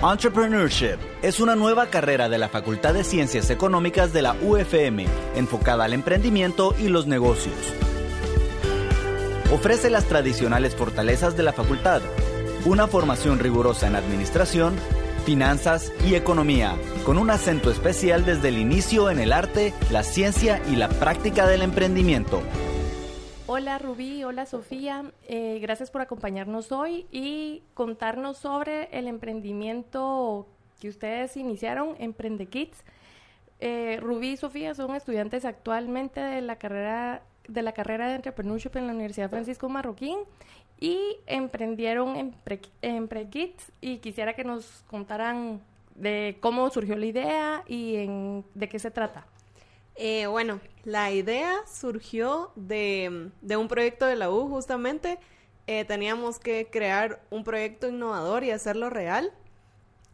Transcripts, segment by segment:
Entrepreneurship es una nueva carrera de la Facultad de Ciencias Económicas de la UFM, enfocada al emprendimiento y los negocios. Ofrece las tradicionales fortalezas de la facultad, una formación rigurosa en administración, finanzas y economía, con un acento especial desde el inicio en el arte, la ciencia y la práctica del emprendimiento. Hola Rubí, hola Sofía, eh, gracias por acompañarnos hoy y contarnos sobre el emprendimiento que ustedes iniciaron, Emprende Kids. Eh, Rubí y Sofía son estudiantes actualmente de la carrera de la carrera de Entrepreneurship en la Universidad Francisco Marroquín y emprendieron en Pre, Kids y quisiera que nos contaran de cómo surgió la idea y en, de qué se trata. Eh, bueno, la idea surgió de, un proyecto de la U justamente. Eh, teníamos que crear un proyecto innovador y hacerlo real.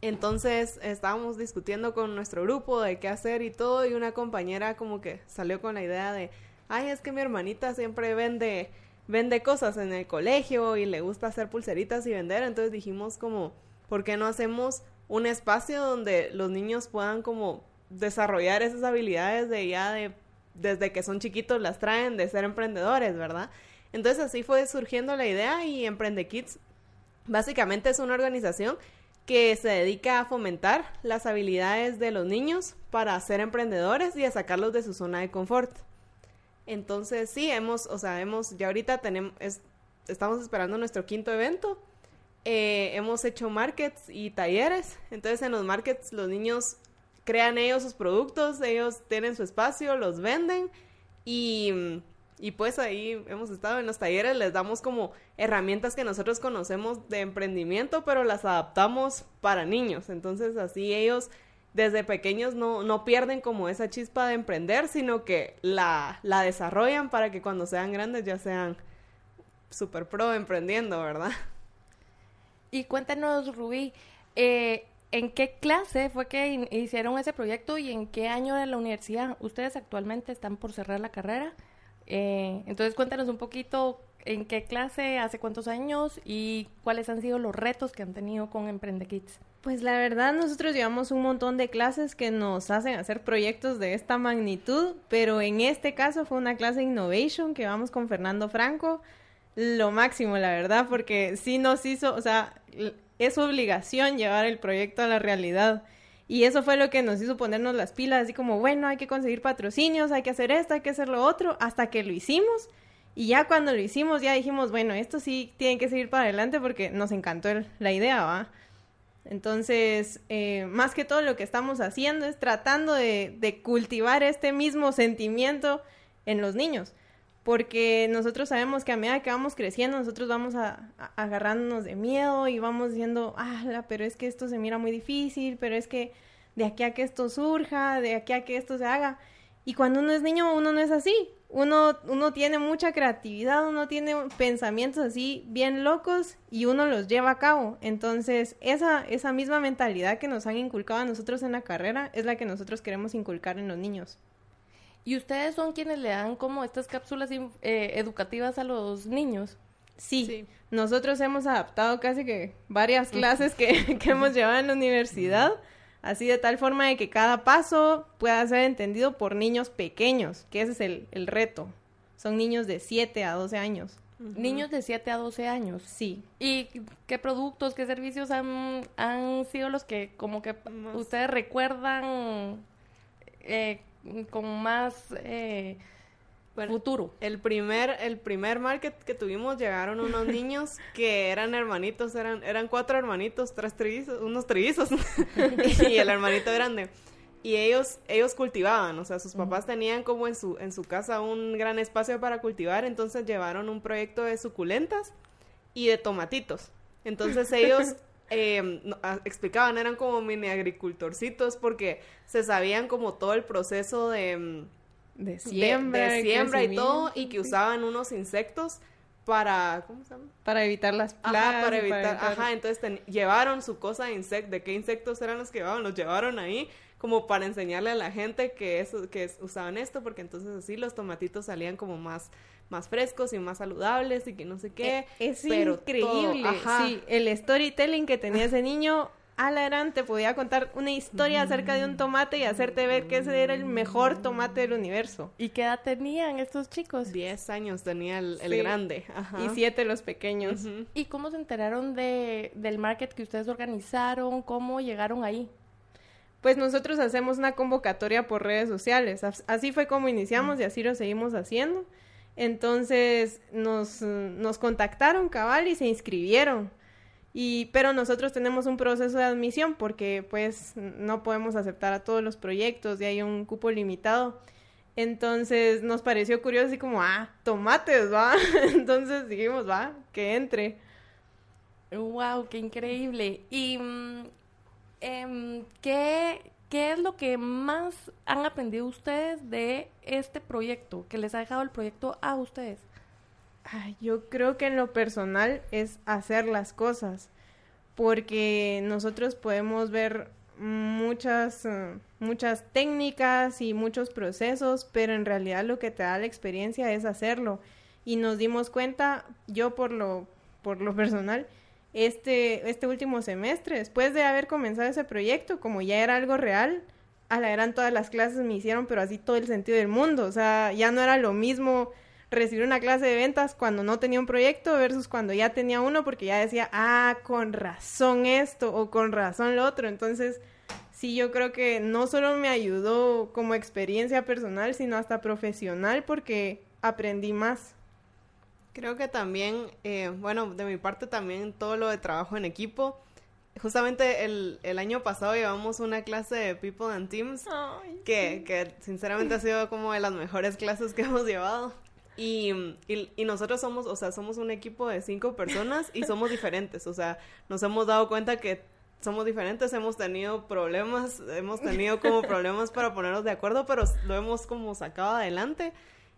Entonces estábamos discutiendo con nuestro grupo de qué hacer y todo y una compañera como que salió con la idea de, ay, es que mi hermanita siempre vende, vende cosas en el colegio y le gusta hacer pulseritas y vender. Entonces dijimos como, ¿por qué no hacemos un espacio donde los niños puedan como desarrollar esas habilidades de ya de desde que son chiquitos las traen de ser emprendedores, ¿verdad? Entonces así fue surgiendo la idea y Emprende Kids básicamente es una organización que se dedica a fomentar las habilidades de los niños para ser emprendedores y a sacarlos de su zona de confort. Entonces sí, hemos, o sea, hemos, ya ahorita tenemos, estamos esperando nuestro quinto evento. Eh, hemos hecho markets y talleres. Entonces en los markets los niños crean ellos sus productos, ellos tienen su espacio, los venden y, y pues ahí hemos estado en los talleres, les damos como herramientas que nosotros conocemos de emprendimiento, pero las adaptamos para niños. Entonces así ellos desde pequeños no, no pierden como esa chispa de emprender, sino que la, la desarrollan para que cuando sean grandes ya sean super pro emprendiendo, ¿verdad? Y cuéntanos, Rubí, eh, ¿En qué clase fue que hicieron ese proyecto y en qué año de la universidad? Ustedes actualmente están por cerrar la carrera. Eh, entonces cuéntanos un poquito en qué clase, hace cuántos años y cuáles han sido los retos que han tenido con Emprende Kids. Pues la verdad nosotros llevamos un montón de clases que nos hacen hacer proyectos de esta magnitud, pero en este caso fue una clase Innovation que vamos con Fernando Franco. Lo máximo, la verdad, porque sí nos hizo, o sea, es obligación llevar el proyecto a la realidad. Y eso fue lo que nos hizo ponernos las pilas, así como, bueno, hay que conseguir patrocinios, hay que hacer esto, hay que hacer lo otro, hasta que lo hicimos. Y ya cuando lo hicimos, ya dijimos, bueno, esto sí tiene que seguir para adelante porque nos encantó la idea, ¿va? Entonces, eh, más que todo lo que estamos haciendo es tratando de, de cultivar este mismo sentimiento en los niños porque nosotros sabemos que a medida que vamos creciendo, nosotros vamos a, agarrándonos de miedo y vamos diciendo, ah, pero es que esto se mira muy difícil, pero es que de aquí a que esto surja, de aquí a que esto se haga. Y cuando uno es niño, uno no es así. Uno, uno tiene mucha creatividad, uno tiene pensamientos así bien locos y uno los lleva a cabo. Entonces, esa, esa misma mentalidad que nos han inculcado a nosotros en la carrera es la que nosotros queremos inculcar en los niños. ¿Y ustedes son quienes le dan como estas cápsulas eh, educativas a los niños? Sí. nosotros hemos adaptado casi que varias clases que, que hemos llevado en la universidad, así de tal forma de que cada paso pueda ser entendido por niños pequeños, que ese es el, el reto. Son niños de 7 a 12 años. Niños de 7 a 12 años. Sí. ¿Y qué productos, qué servicios han, han sido los que como que ustedes recuerdan eh, con más eh, futuro. El primer, el primer market que tuvimos llegaron unos niños que eran hermanitos, eran, eran cuatro hermanitos, tres trillizos, unos trillizos y el hermanito grande. Y ellos, ellos cultivaban, o sea, sus papás tenían como en su, en su casa un gran espacio para cultivar, entonces llevaron un proyecto de suculentas y de tomatitos. Entonces ellos eh, explicaban, eran como mini agricultorcitos porque se sabían como todo el proceso de, mm, de siembra, de, siembra y todo, y que usaban unos insectos para, ¿cómo se llama? Para evitar las plagas. para evitar, ajá, entonces llevaron su cosa de insectos, de qué insectos eran los que llevaban, los llevaron ahí como para enseñarle a la gente que, eso, que usaban esto, porque entonces así los tomatitos salían como más más frescos y más saludables y que no sé qué. E, es increíble. Sí, el storytelling que tenía ese niño ala eran, te podía contar una historia acerca de un tomate y hacerte ver que ese era el mejor tomate del universo. ¿Y qué edad tenían estos chicos? Diez años tenía el, el Sí. grande. Ajá. Y siete los pequeños. ¿Y cómo se enteraron de, del market que ustedes organizaron? ¿Cómo llegaron ahí? Pues nosotros hacemos una convocatoria por redes sociales. As- Así fue como iniciamos y así lo seguimos haciendo. Entonces nos, nos contactaron cabal y se inscribieron. Y, pero nosotros tenemos un proceso de admisión porque pues no podemos aceptar a todos los proyectos y hay un cupo limitado. Entonces nos pareció curioso así como, ah, tomates, va. Entonces dijimos, va, que entre. ¡Wow! ¡Qué increíble! ¿Y em, ¿qué, qué es lo que más han aprendido ustedes de este proyecto? ¿Que les ha dejado el proyecto a ustedes? Ay, yo creo que en lo personal es hacer las cosas, porque nosotros podemos ver muchas, eh, muchas técnicas y muchos procesos, pero en realidad lo que te da la experiencia es hacerlo. Y nos dimos cuenta, yo por lo, por lo personal, este, este último semestre, después de haber comenzado ese proyecto, como ya era algo real, a la eran todas las clases me hicieron, pero así todo el sentido del mundo. O sea, ya no era lo mismo recibir una clase de ventas cuando no tenía un proyecto versus cuando ya tenía uno porque ya decía, ah, con razón esto o con razón lo otro. Entonces, sí, yo creo que no solo me ayudó como experiencia personal, sino hasta profesional porque aprendí más. Creo que también, eh, bueno, de mi parte también todo lo de trabajo en equipo. Justamente el, el año pasado llevamos una clase de People and Teams que, que sinceramente ha sido como de las mejores clases que hemos llevado. Y, y, y nosotros somos, o sea, somos un equipo de cinco personas y somos diferentes. O sea, nos hemos dado cuenta que somos diferentes, hemos tenido problemas, hemos tenido como problemas para ponernos de acuerdo, pero lo hemos como sacado adelante.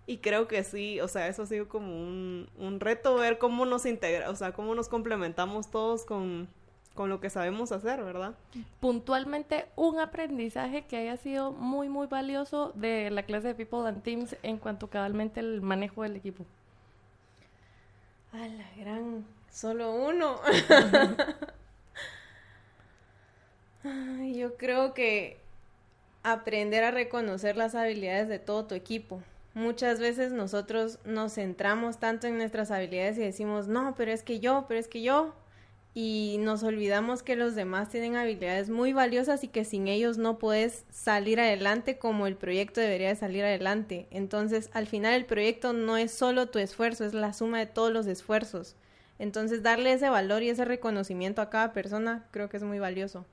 Y creo que sí, o sea, eso ha sido como un, un reto ver cómo nos integra, o sea, cómo nos complementamos todos con, con lo que sabemos hacer, ¿verdad? Puntualmente, un aprendizaje que haya sido muy, muy valioso de la clase de People and Teams en cuanto cabalmente el manejo del equipo. A la gran, solo uno. Ay, Yo creo que aprender a reconocer las habilidades de todo tu equipo. Muchas veces nosotros nos centramos tanto en nuestras habilidades y decimos, no, pero es que yo, pero es que yo. Y nos olvidamos que los demás tienen habilidades muy valiosas y que sin ellos no puedes salir adelante como el proyecto debería de salir adelante. Entonces, al final el proyecto no es solo tu esfuerzo, es la suma de todos los esfuerzos. Entonces, darle ese valor y ese reconocimiento a cada persona creo que es muy valioso.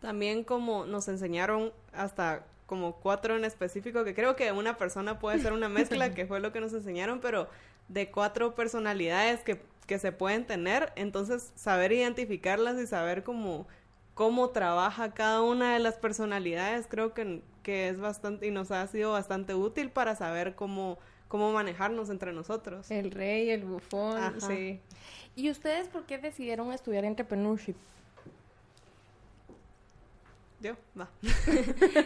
También como nos enseñaron hasta como cuatro en específico, que creo que una persona puede ser una mezcla, que fue lo que nos enseñaron, pero de cuatro personalidades que, que se pueden tener, entonces saber identificarlas y saber cómo, cómo trabaja cada una de las personalidades, creo que, que es bastante, y nos ha sido bastante útil para saber cómo, cómo manejarnos entre nosotros. El rey, el bufón, Ajá. sí. ¿Y ustedes por qué decidieron estudiar entrepreneurship? Yo, va.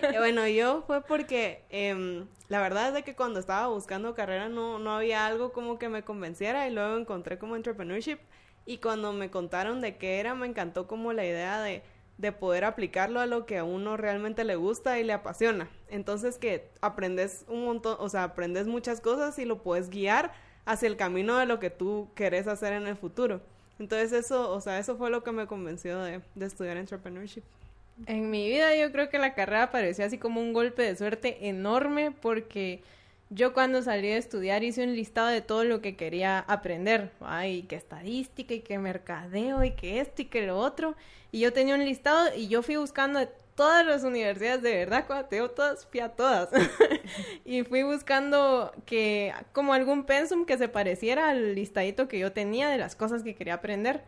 Eh, bueno, yo fue porque em, la verdad es de que cuando estaba buscando carrera no, no había algo como que me convenciera y luego encontré como entrepreneurship y cuando me contaron de qué era me encantó como la idea de, de poder aplicarlo a lo que a uno realmente le gusta y le apasiona. Entonces que aprendes un montón, o sea, aprendes muchas cosas y lo puedes guiar hacia el camino de lo que tú querés hacer en el futuro. Entonces eso, o sea, eso fue lo que me convenció de, de estudiar entrepreneurship. En mi vida yo creo que la carrera pareció así como un golpe de suerte enorme porque yo cuando salí de estudiar hice un listado de todo lo que quería aprender. Ay, que estadística y que mercadeo y que esto y que lo otro. Y yo tenía un listado y yo fui buscando de todas las universidades, de verdad, cuando te todas, fui a todas. y fui buscando que como algún pensum que se pareciera al listadito que yo tenía de las cosas que quería aprender.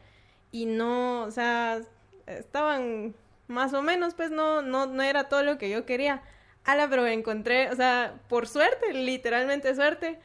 Y no, o sea, estaban más o menos, pues no, no, no era todo lo que yo quería. Ala, pero encontré, o sea, por suerte, literalmente suerte,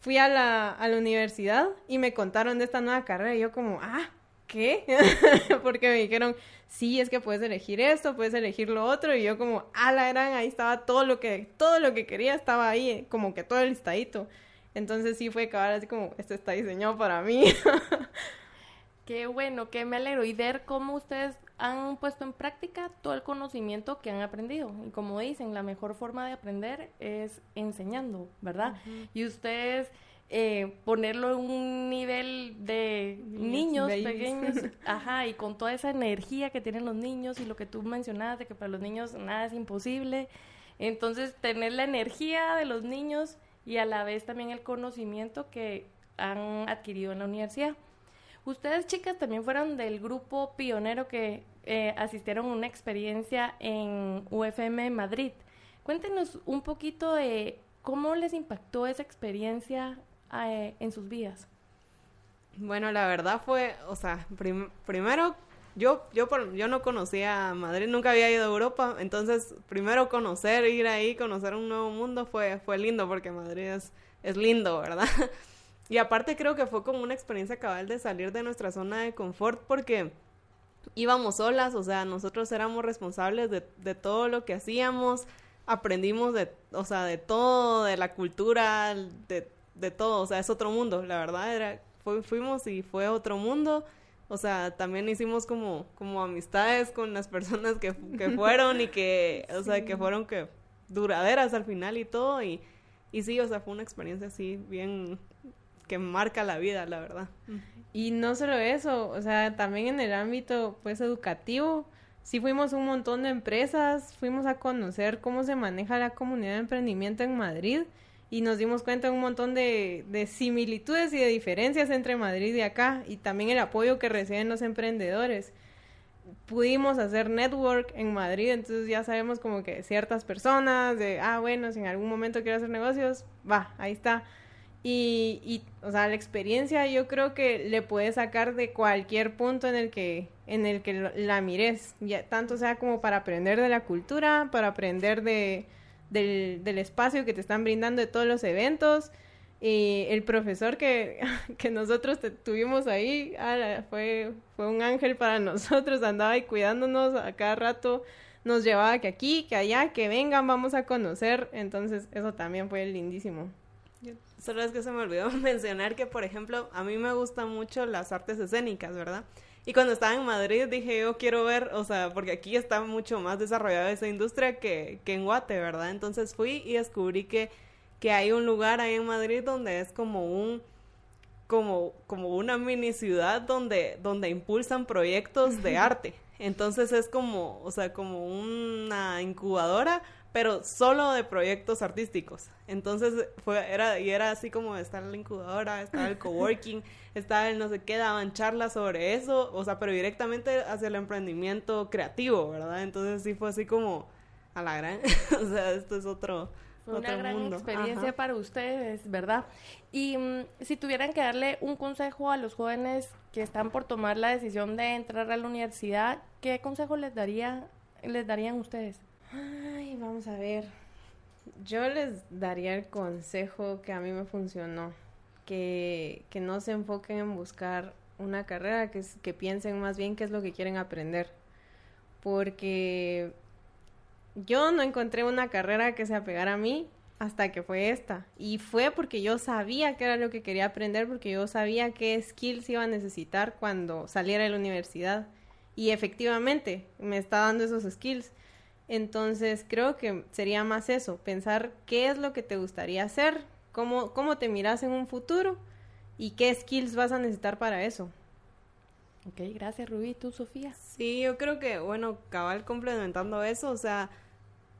fui a la, a la universidad y me contaron de esta nueva carrera y yo como, ah, ¿qué? Porque me dijeron, sí, es que puedes elegir esto, puedes elegir lo otro y yo como, ala, eran, ahí estaba todo lo que, todo lo que quería estaba ahí, como que todo el listadito. Entonces sí fue acabar así como, esto está diseñado para mí. Qué bueno, que me alegro. Y ver cómo ustedes han puesto en práctica todo el conocimiento que han aprendido. Y como dicen, la mejor forma de aprender es enseñando, ¿verdad? Y ustedes eh, ponerlo en un nivel de niños, pequeños, ajá, y con toda esa energía que tienen los niños y lo que tú mencionabas de que para los niños nada es imposible. Entonces, tener la energía de los niños y a la vez también el conocimiento que han adquirido en la universidad. Ustedes, chicas, también fueron del grupo pionero que eh, asistieron a una experiencia en UFM Madrid. Cuéntenos un poquito de cómo les impactó esa experiencia eh, en sus vidas. Bueno, la verdad fue, o sea, primero yo, yo, yo no conocía Madrid, nunca había ido a Europa, entonces primero conocer, ir ahí, conocer un nuevo mundo fue, fue lindo porque Madrid es, es lindo, ¿verdad? Y aparte creo que fue como una experiencia cabal de salir de nuestra zona de confort porque íbamos solas, o sea, nosotros éramos responsables de, de todo lo que hacíamos, aprendimos de, o sea, de todo, de la cultura, de, de todo, o sea, es otro mundo, la verdad era, fuimos y fue otro mundo, o sea, también hicimos como, como amistades con las personas que, que fueron y que, o sea, que fueron que duraderas al final y todo y, y sí, o sea, fue una experiencia así bien que marca la vida, la verdad. Y no solo eso, o sea, también en el ámbito pues educativo, sí fuimos un montón de empresas, fuimos a conocer cómo se maneja la comunidad de emprendimiento en Madrid y nos dimos cuenta de un montón de, de similitudes y de diferencias entre Madrid y acá y también el apoyo que reciben los emprendedores. Pudimos hacer network en Madrid, entonces ya sabemos como que ciertas personas de, ah, bueno, si en algún momento quiero hacer negocios, va, ahí está y, y, o sea, la experiencia yo creo que le puedes sacar de cualquier punto en el que, en el que la mires, ya, tanto sea como para aprender de la cultura, para aprender de, del, del espacio que te están brindando de todos los eventos. Y el profesor que, que nosotros tuvimos ahí fue, fue un ángel para nosotros, andaba ahí cuidándonos a cada rato, nos llevaba que aquí, que allá, que vengan, vamos a conocer. Entonces, eso también fue lindísimo. Solo es que se me olvidó mencionar que, por ejemplo, a mí me gustan mucho las artes escénicas, ¿verdad? Y cuando estaba en Madrid dije, yo quiero ver, o sea, porque aquí está mucho más desarrollada esa industria que, que en Guate, ¿verdad? Entonces fui y descubrí que, que hay un lugar ahí en Madrid donde es como un, como, como una mini ciudad donde, donde impulsan proyectos de arte. Entonces es como, o sea, como una incubadora pero solo de proyectos artísticos. Entonces fue, era, y era así como estar en la incubadora, estaba el coworking, estaba el no sé qué, daban charlas sobre eso, o sea, pero directamente hacia el emprendimiento creativo, ¿verdad? Entonces sí fue así como a la gran, o sea, esto es otro, fue una gran experiencia para ustedes, ¿verdad? Y mm, si tuvieran que darle un consejo a los jóvenes que están por tomar la decisión de entrar a la universidad, ¿qué consejo les daría, les darían ustedes? Ay, vamos a ver. Yo les daría el consejo que a mí me funcionó, que, que no se enfoquen en buscar una carrera, que, que piensen más bien qué es lo que quieren aprender. Porque yo no encontré una carrera que se apegara a mí hasta que fue esta. Y fue porque yo sabía que era lo que quería aprender, porque yo sabía qué skills iba a necesitar cuando saliera de la universidad. Y efectivamente, me está dando esos skills. Entonces creo que sería más eso, pensar qué es lo que te gustaría hacer, cómo, cómo te miras en un futuro y qué skills vas a necesitar para eso. Ok, gracias Rubí. ¿Tú, Sofía? Sí, yo creo que, bueno, cabal complementando eso, o sea,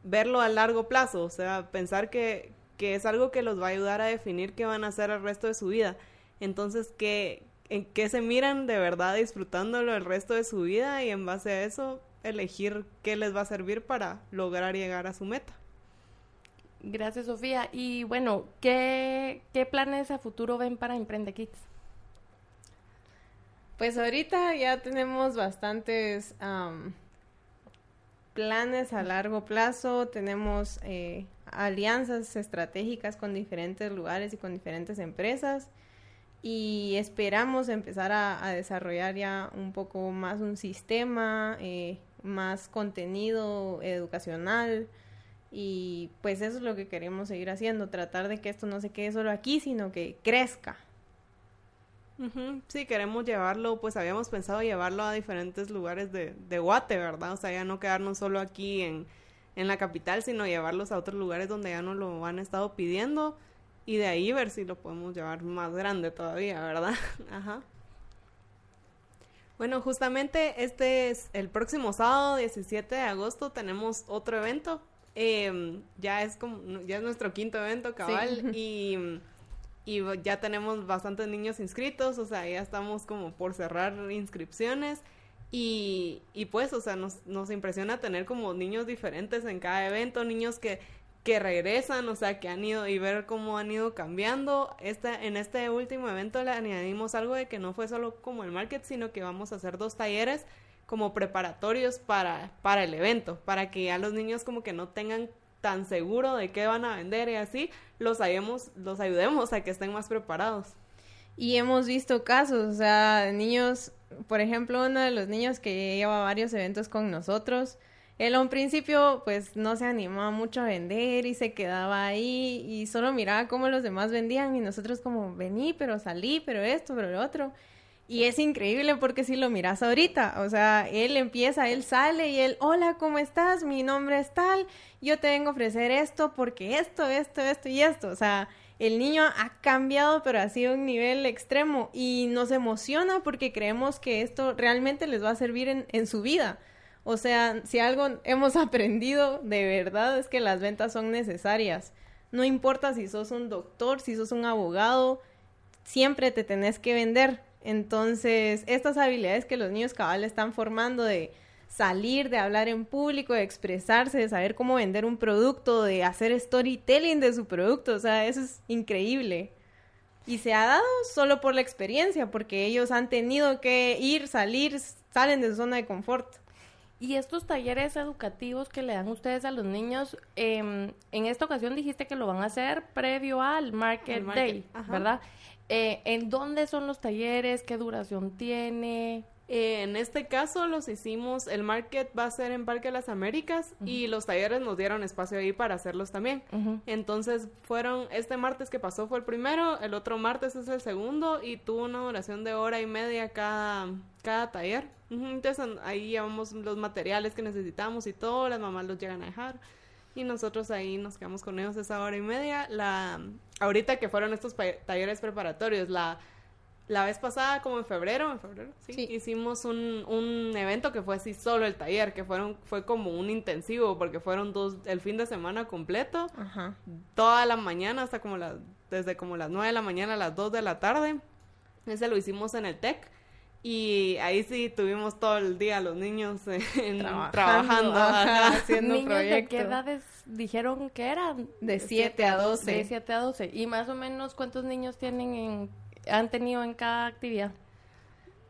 verlo a largo plazo, o sea, pensar que, que es algo que los va a ayudar a definir qué van a hacer el resto de su vida. Entonces, que en qué se miran de verdad disfrutándolo el resto de su vida y en base a eso elegir qué les va a servir para lograr llegar a su meta. Gracias, Sofía. Y bueno, ¿qué, qué planes a futuro ven para Emprende Kids? Pues ahorita ya tenemos bastantes planes a largo plazo, tenemos eh, alianzas estratégicas con diferentes lugares y con diferentes empresas y esperamos empezar a, desarrollar ya un poco más un sistema, eh, más contenido educacional y pues eso es lo que queremos seguir haciendo, tratar de que esto no se quede solo aquí, sino que crezca. Sí, queremos llevarlo, pues habíamos pensado llevarlo a diferentes lugares de, de Guate, ¿verdad? O sea, ya no quedarnos solo aquí en, en la capital, sino llevarlos a otros lugares donde ya no lo han estado pidiendo y de ahí ver si lo podemos llevar más grande todavía, ¿verdad? Ajá. Bueno, justamente este es el próximo sábado 17 de agosto tenemos otro evento. Em, ya es como ya es nuestro quinto evento cabal y y ya tenemos bastantes niños inscritos, o sea, ya estamos como por cerrar inscripciones y, y pues, o sea, nos, nos impresiona tener como niños diferentes en cada evento, niños que, que regresan, o sea, que han ido y ver cómo han ido cambiando. Esta, en este último evento le añadimos algo de que no fue solo como el market, sino que vamos a hacer dos talleres como preparatorios para, para el evento, para que ya los niños como que no tengan tan seguro de qué van a vender y así, los, los ayudemos a que estén más preparados. Y hemos visto casos, o sea, niños, por ejemplo, uno de los niños que lleva varios eventos con nosotros, él a un principio pues no se animaba mucho a vender y se quedaba ahí y solo miraba cómo los demás vendían y nosotros como vení, pero salí, pero esto, pero lo otro. Y es increíble porque si lo miras ahorita, o sea, él empieza, él sale y él, hola, ¿cómo estás? Mi nombre es tal, yo te vengo a ofrecer esto porque esto, esto, esto y esto. O sea, el niño ha cambiado, pero ha sido un nivel extremo y nos emociona porque creemos que esto realmente les va a servir en, en su vida. O sea, si algo hemos aprendido de verdad es que las ventas son necesarias. No importa si sos un doctor, si sos un abogado, siempre te tenés que vender entonces, estas habilidades que los niños cabal están formando de salir, de hablar en público, de expresarse, de saber cómo vender un producto, de hacer storytelling de su producto, o sea, eso es increíble. Y se ha dado solo por la experiencia, porque ellos han tenido que ir, salir, salen de su zona de confort. Y estos talleres educativos que le dan ustedes a los niños, em, en esta ocasión dijiste que lo van a hacer previo al Market, Day, ¿verdad? Eh, ¿En dónde son los talleres? ¿Qué duración tiene? Eh, en este caso los hicimos, el market va a ser en Parque de las Américas y los talleres nos dieron espacio ahí para hacerlos también. Entonces fueron, este martes que pasó fue el primero, el otro martes es el segundo y tuvo una duración de hora y media cada, cada taller. Entonces ahí llevamos los materiales que necesitamos y todo, las mamás los llegan a dejar y nosotros ahí nos quedamos con ellos esa hora y media. La, ahorita que fueron estos talleres preparatorios, la, la vez pasada, como en febrero, en febrero, sí, hicimos un, un evento que fue así solo el taller, que fueron, fue como un intensivo, porque fueron dos, el fin de semana completo, toda la mañana hasta como las, desde como las nueve de la mañana a las dos de la tarde. Ese lo hicimos en el TEC y ahí sí tuvimos todo el día los niños trabajando, haciendo ¿Niños proyectos. ¿De qué edades dijeron que eran? De 7 a 12. De 7 a 12. ¿Y más o menos cuántos niños tienen en, han tenido en cada actividad?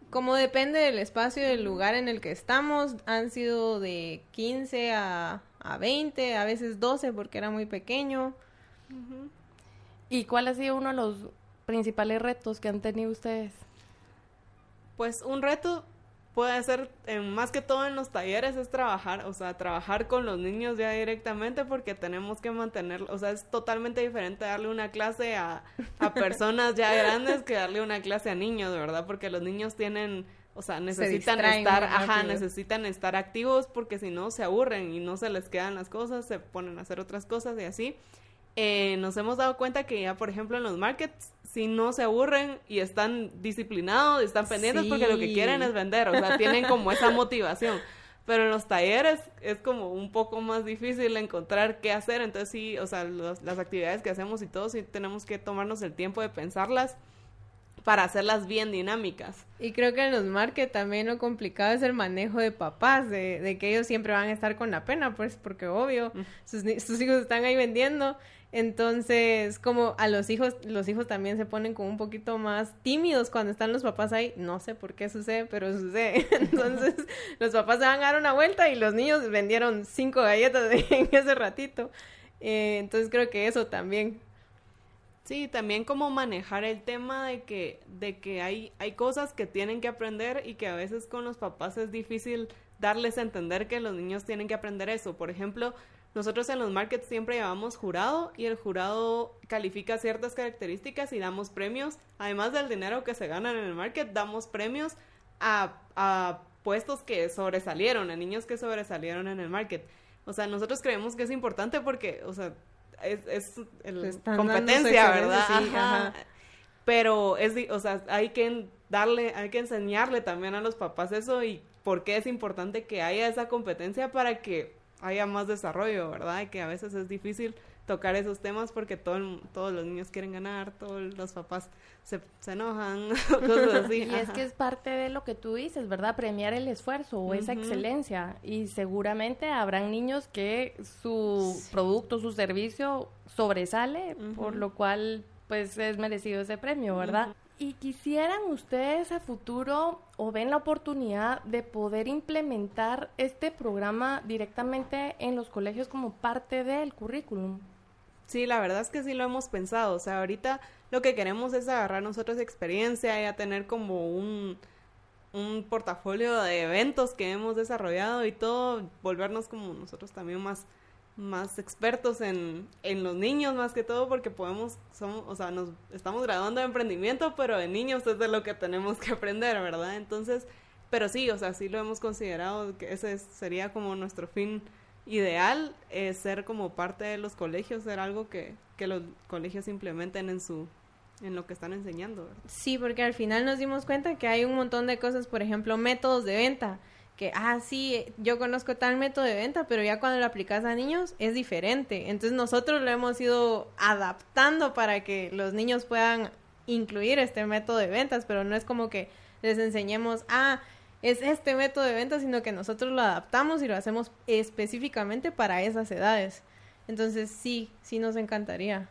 Como depende del espacio y del lugar en el que estamos, han sido de 15 a, a 20, a veces 12 porque era muy pequeño. ¿Y cuál ha sido uno de los principales retos que han tenido ustedes? Pues un reto puede ser, más que todo en los talleres, es trabajar, o sea, trabajar con los niños ya directamente porque tenemos que mantener, o sea, es totalmente diferente darle una clase a, a personas ya grandes que darle una clase a niños, ¿verdad? Porque los niños tienen, o sea, necesitan estar, ajá, necesitan estar activos porque si no se aburren y no se les quedan las cosas, se ponen a hacer otras cosas y así. Eh, nos hemos dado cuenta que ya, por ejemplo, en los markets, si no se aburren y están disciplinados, y están pendientes porque lo que quieren es vender, o sea, tienen como esa motivación. Pero en los talleres es como un poco más difícil encontrar qué hacer, entonces sí, o sea, las actividades que hacemos y todo, sí tenemos que tomarnos el tiempo de pensarlas para hacerlas bien dinámicas. Y creo que en los markets también lo complicado es el manejo de papás, de, de, que ellos siempre van a estar con la pena, pues porque obvio, sus, sus hijos están ahí vendiendo entonces, como a los hijos, los hijos también se ponen como un poquito más tímidos cuando están los papás ahí. No sé por qué sucede, pero sucede. Entonces, los papás se van a dar una vuelta y los niños vendieron cinco galletas en ese ratito. Eh, entonces, creo que eso también. Sí, también como manejar el tema de que, de que hay, hay cosas que tienen que aprender y que a veces con los papás es difícil darles a entender que los niños tienen que aprender eso. Por ejemplo, nosotros en los markets siempre llevamos jurado y el jurado califica ciertas características y damos premios. Además del dinero que se ganan en el market, damos premios a, a puestos que sobresalieron, a niños que sobresalieron en el market. O sea, nosotros creemos que es importante porque, o sea, es, es el, competencia, ¿verdad? ajá. Pero es, o sea, hay que darle, hay que enseñarle también a los papás eso y por qué es importante que haya esa competencia para que haya más desarrollo, ¿verdad? Y que a veces es difícil tocar esos temas porque todo todos los niños quieren ganar, todos los papás se, se enojan, cosas así. Y es que es parte de lo que tú dices, ¿verdad? Premiar el esfuerzo o esa excelencia. Y seguramente habrán niños que su producto, su servicio sobresale, por lo cual pues es merecido ese premio, ¿verdad? Y quisieran ustedes a futuro o ven la oportunidad de poder implementar este programa directamente en los colegios como parte del currículum. Sí, la verdad es que sí lo hemos pensado. O sea, ahorita lo que queremos es agarrar nosotros experiencia y a tener como un, un portafolio de eventos que hemos desarrollado y todo, volvernos como nosotros también más más expertos en, en los niños más que todo porque podemos, somos, o sea, nos estamos graduando de emprendimiento, pero en niños es de lo que tenemos que aprender, ¿verdad? Entonces, pero sí, o sea, sí lo hemos considerado que ese sería como nuestro fin ideal, es ser como parte de los colegios, ser algo que, que los colegios implementen en su en lo que están enseñando. ¿verdad? Sí, porque al final nos dimos cuenta que hay un montón de cosas, por ejemplo, métodos de venta que, ah, sí, yo conozco tal método de venta, pero ya cuando lo aplicas a niños es diferente. Entonces nosotros lo hemos ido adaptando para que los niños puedan incluir este método de ventas, pero no es como que les enseñemos, ah, es este método de ventas, sino que nosotros lo adaptamos y lo hacemos específicamente para esas edades. Entonces sí, sí nos encantaría.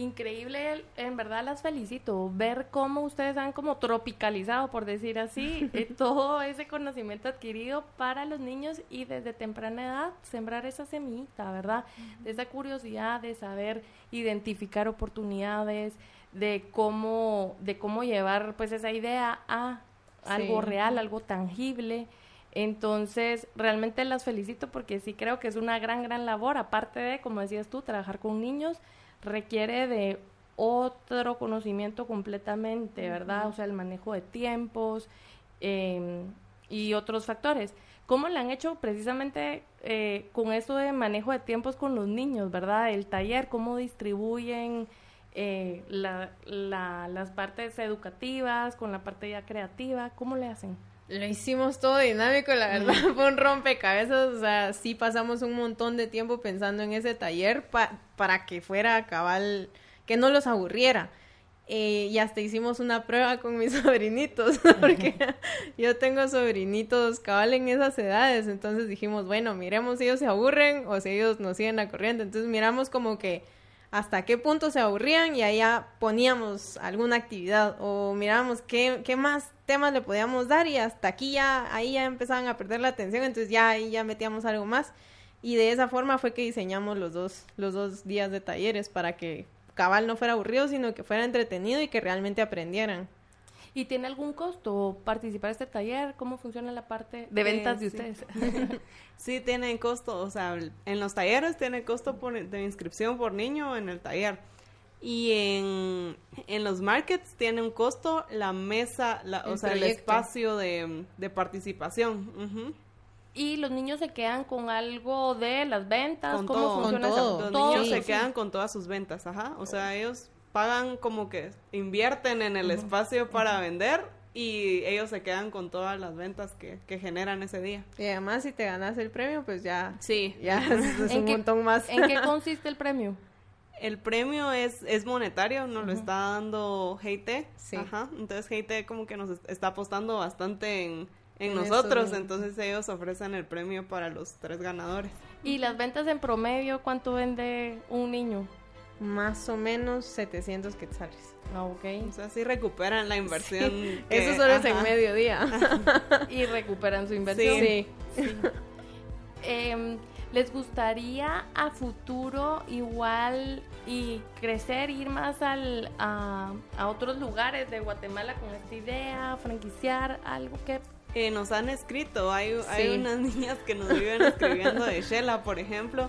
Increíble, en verdad las felicito. Ver cómo ustedes han como tropicalizado, por decir así, eh, todo ese conocimiento adquirido para los niños y desde temprana edad sembrar esa semillita, ¿verdad? De esa curiosidad de saber identificar oportunidades, de cómo, de cómo llevar pues esa idea a algo real, algo tangible. Entonces, realmente las felicito porque sí creo que es una gran, gran labor, aparte de, como decías tú, trabajar con niños requiere de otro conocimiento completamente, ¿verdad? O sea, el manejo de tiempos em, y otros factores. ¿Cómo le han hecho precisamente eh, con eso de manejo de tiempos con los niños, verdad? El taller, ¿cómo distribuyen eh, la, las partes educativas con la parte ya creativa? ¿Cómo le hacen? Lo hicimos todo dinámico, la verdad, fue un rompecabezas, o sea, sí pasamos un montón de tiempo pensando en ese taller para que fuera cabal, que no los aburriera. Eh, y hasta hicimos una prueba con mis sobrinitos, porque yo tengo sobrinitos cabal en esas edades, entonces dijimos, bueno, miremos si ellos se aburren o si ellos nos siguen la corriente, entonces miramos como que hasta qué punto se aburrían y allá poníamos alguna actividad o mirábamos qué, qué más temas le podíamos dar y hasta aquí ya, ahí ya empezaban a perder la atención, entonces ya ahí ya metíamos algo más y de esa forma fue que diseñamos los dos, los dos días de talleres para que cabal no fuera aburrido, sino que fuera entretenido y que realmente aprendieran. ¿Y tiene algún costo participar en este taller? ¿Cómo funciona la parte de ventas de ustedes? sí, tiene costo, o sea, en los talleres tiene costo por, de inscripción por niño en el taller. Y en, en los markets tiene un costo la mesa, la, o sea, el espacio de, de participación. Y los niños se quedan con algo de las ventas, con ¿cómo todo, funciona Los niños se quedan con todas sus ventas, ajá. O sea, ellos pagan como que invierten en el espacio para vender y ellos se quedan con todas las ventas que, que, generan ese día. Y además si te ganas el premio, pues ya, sí. ya es, un montón más. ¿En qué consiste el premio? El premio es, es monetario, nos lo está dando GT. Sí. Ajá. Entonces GT como que nos está apostando bastante en, en, nosotros, entonces ellos ofrecen el premio para los tres ganadores. ¿Y las ventas en promedio cuánto vende un niño? Más o menos 700 quetzales. Ah, ok. O sea, sí recuperan la inversión. Eso solo es en mediodía. y recuperan su inversión. Sí. sí. eh, ¿Les gustaría a futuro igual y crecer, ir más al, a, a, otros lugares de Guatemala con esta idea, franquiciar algo que... Eh, nos han escrito, hay, sí. hay unas niñas que nos viven escribiendo de Shela, por ejemplo,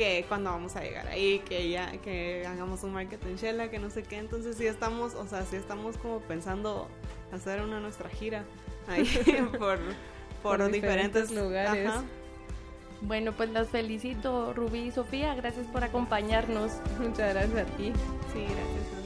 que cuando vamos a llegar ahí, que ya, que hagamos un market en Shela, que no sé qué. Entonces sí estamos, o sea, sí estamos como pensando hacer una nuestra gira ahí por, por, diferentes, lugares. Bueno, pues las felicito, Rubí y Sofía. Gracias por acompañarnos. Muchas gracias a ti. Sí, gracias.